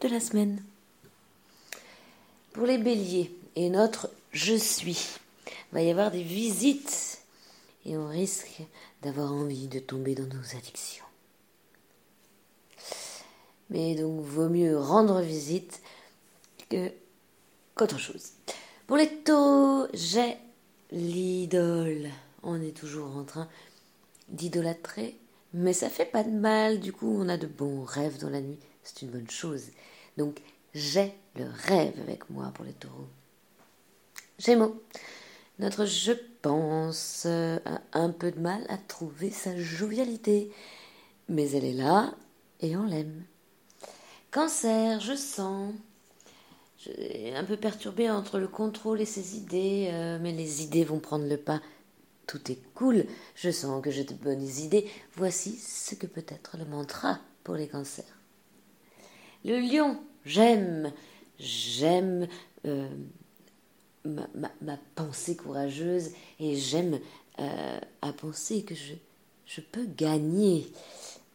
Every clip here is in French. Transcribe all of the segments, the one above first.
de la semaine. Pour les béliers et notre je suis, il va y avoir des visites et on risque d'avoir envie de tomber dans nos addictions. Mais donc, vaut mieux rendre visite que qu'autre chose. Pour les taureaux, j'ai l'idole. On est toujours en train d'idolâtrer, mais ça fait pas de mal. Du coup, on a de bons rêves dans la nuit. C'est une bonne chose. Donc, j'ai le rêve avec moi pour les taureaux. Gémeaux. Notre je pense a un peu de mal à trouver sa jovialité, mais elle est là et on l'aime. Cancer, je sens. Je un peu perturbé entre le contrôle et ses idées, euh, mais les idées vont prendre le pas. Tout est cool, je sens que j'ai de bonnes idées. Voici ce que peut être le mantra pour les cancers. Le lion, j'aime, j'aime euh, ma, pensée courageuse et j'aime euh, à penser que je, je peux gagner.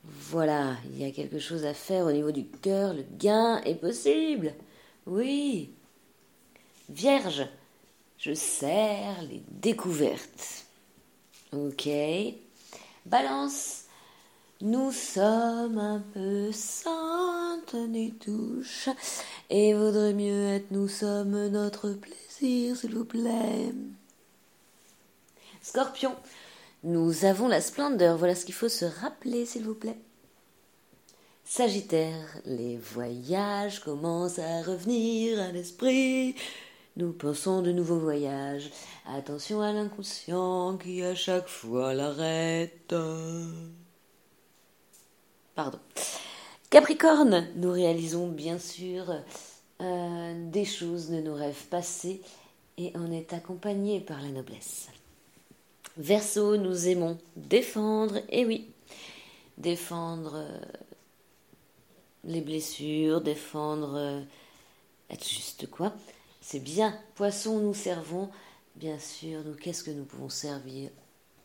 Voilà, il y a quelque chose à faire au niveau du cœur, le gain est possible. Oui. Vierge, je sers les découvertes. Ok. Balance, nous sommes un peu saintes ni touches, et vaudrait mieux être nous sommes notre plaisir, s'il vous plaît. Scorpion, nous avons la splendeur, voilà ce qu'il faut se rappeler, s'il vous plaît. Sagittaire, les voyages commencent à revenir à l'esprit. Nous pensons de nouveaux voyages. Attention à l'inconscient qui à chaque fois l'arrête. Pardon. Capricorne, nous réalisons bien sûr euh, des choses de nos rêves passés et on est accompagné par la noblesse. Verseau, nous aimons défendre, et oui, défendre euh, les blessures, défendre euh, être juste quoi. C'est bien. Poisson, nous servons, bien sûr, nous, qu'est-ce que nous pouvons servir?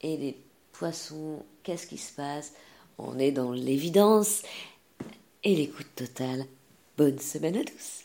Et les poissons, qu'est-ce qui se passe? On est dans l'évidence. Et l'écoute totale. Bonne semaine à tous